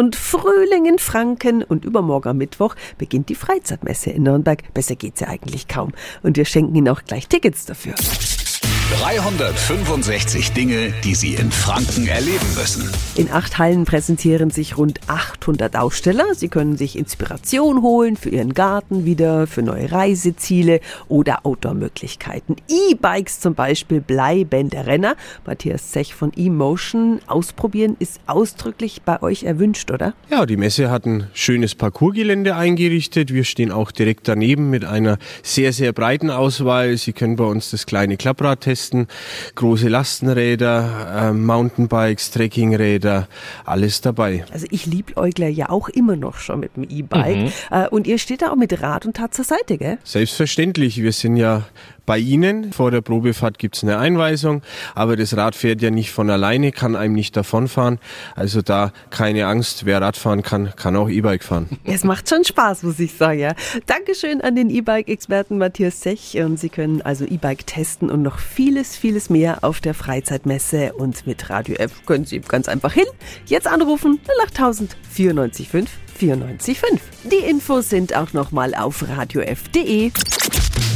Und Frühling in Franken und übermorgen am Mittwoch beginnt die Freizeitmesse in Nürnberg. Besser geht's ja eigentlich kaum. Und wir schenken Ihnen auch gleich Tickets dafür. 365 Dinge, die Sie in Franken erleben müssen. In acht Hallen präsentieren sich rund 800 Aussteller. Sie können sich Inspiration holen für Ihren Garten wieder, für neue Reiseziele oder Outdoor-Möglichkeiten. E-Bikes zum Beispiel bleiben der Renner. Matthias Zech von eMotion. Ausprobieren ist ausdrücklich bei euch erwünscht, oder? Ja, die Messe hat ein schönes Parcoursgelände eingerichtet. Wir stehen auch direkt daneben mit einer sehr, sehr breiten Auswahl. Sie können bei uns das kleine Klapprad testen testen. Große Lastenräder, äh, Mountainbikes, Trekkingräder, alles dabei. Also ich liebäugle ja auch immer noch schon mit dem E-Bike. Mhm. Äh, und ihr steht da auch mit Rad und Tat zur Seite, gell? Selbstverständlich. Wir sind ja bei Ihnen. Vor der Probefahrt gibt es eine Einweisung, aber das Rad fährt ja nicht von alleine, kann einem nicht davonfahren. Also da keine Angst, wer Radfahren kann, kann auch E-Bike fahren. Es macht schon Spaß, muss ich sagen. Ja. Dankeschön an den E-Bike-Experten Matthias Sech. Und Sie können also E-Bike testen und noch vieles, vieles mehr auf der Freizeitmesse. Und mit Radio F können Sie ganz einfach hin. Jetzt anrufen 08000 945 94,5. Die Infos sind auch nochmal auf radiof.de.